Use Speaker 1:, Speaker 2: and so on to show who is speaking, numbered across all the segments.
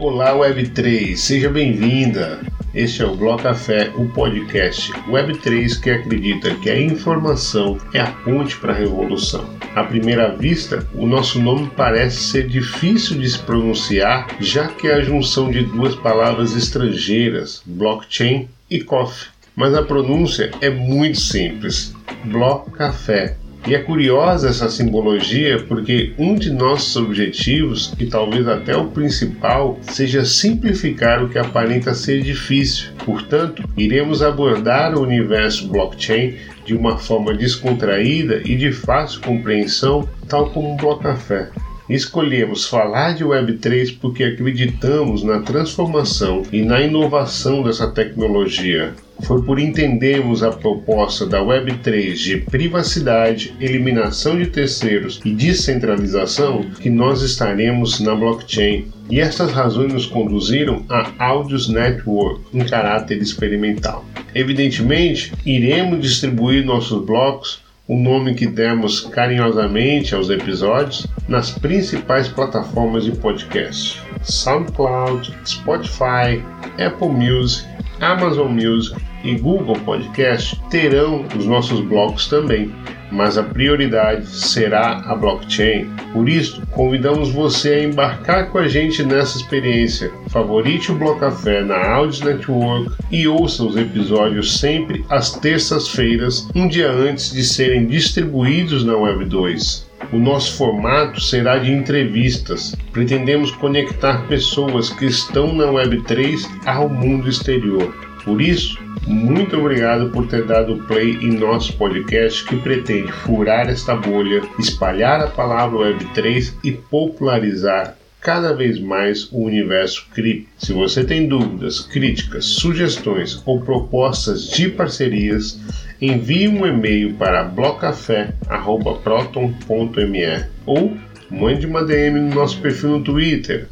Speaker 1: Olá Web3, seja bem-vinda. Este é o Bloco Café, o podcast Web3 que acredita que a informação é a ponte para a revolução. À primeira vista, o nosso nome parece ser difícil de se pronunciar, já que é a junção de duas palavras estrangeiras, blockchain e coffee. Mas a pronúncia é muito simples: Bloco Café e é curiosa essa simbologia porque um de nossos objetivos, e talvez até o principal, seja simplificar o que aparenta ser difícil. Portanto, iremos abordar o universo blockchain de uma forma descontraída e de fácil compreensão, tal como um Blocafé. Escolhemos falar de Web3 porque acreditamos na transformação e na inovação dessa tecnologia. Foi por entendermos a proposta da Web3 de privacidade, eliminação de terceiros e descentralização que nós estaremos na blockchain. E estas razões nos conduziram a Audios Network em caráter experimental. Evidentemente, iremos distribuir nossos blocos o nome que demos carinhosamente aos episódios nas principais plataformas de podcast: SoundCloud, Spotify, Apple Music, Amazon Music e Google Podcast terão os nossos blocos também, mas a prioridade será a blockchain. Por isso, convidamos você a embarcar com a gente nessa experiência. Favorite o Bloco Café na Audios Network e ouça os episódios sempre às terças-feiras, um dia antes de serem distribuídos na Web 2. O nosso formato será de entrevistas. Pretendemos conectar pessoas que estão na Web3 ao mundo exterior. Por isso, muito obrigado por ter dado play em nosso podcast que pretende furar esta bolha, espalhar a palavra Web3 e popularizar cada vez mais o universo cripto. Se você tem dúvidas, críticas, sugestões ou propostas de parcerias, envie um e-mail para blocafé.proton.me ou mande uma DM no nosso perfil no Twitter,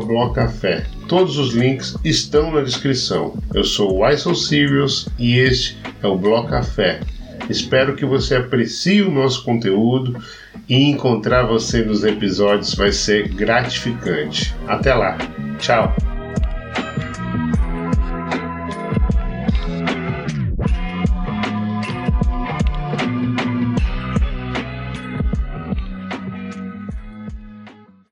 Speaker 1: blocafé. Todos os links estão na descrição. Eu sou o Ison Sirius e este é o Bloco Café. Espero que você aprecie o nosso conteúdo e encontrar você nos episódios vai ser gratificante. Até lá. Tchau.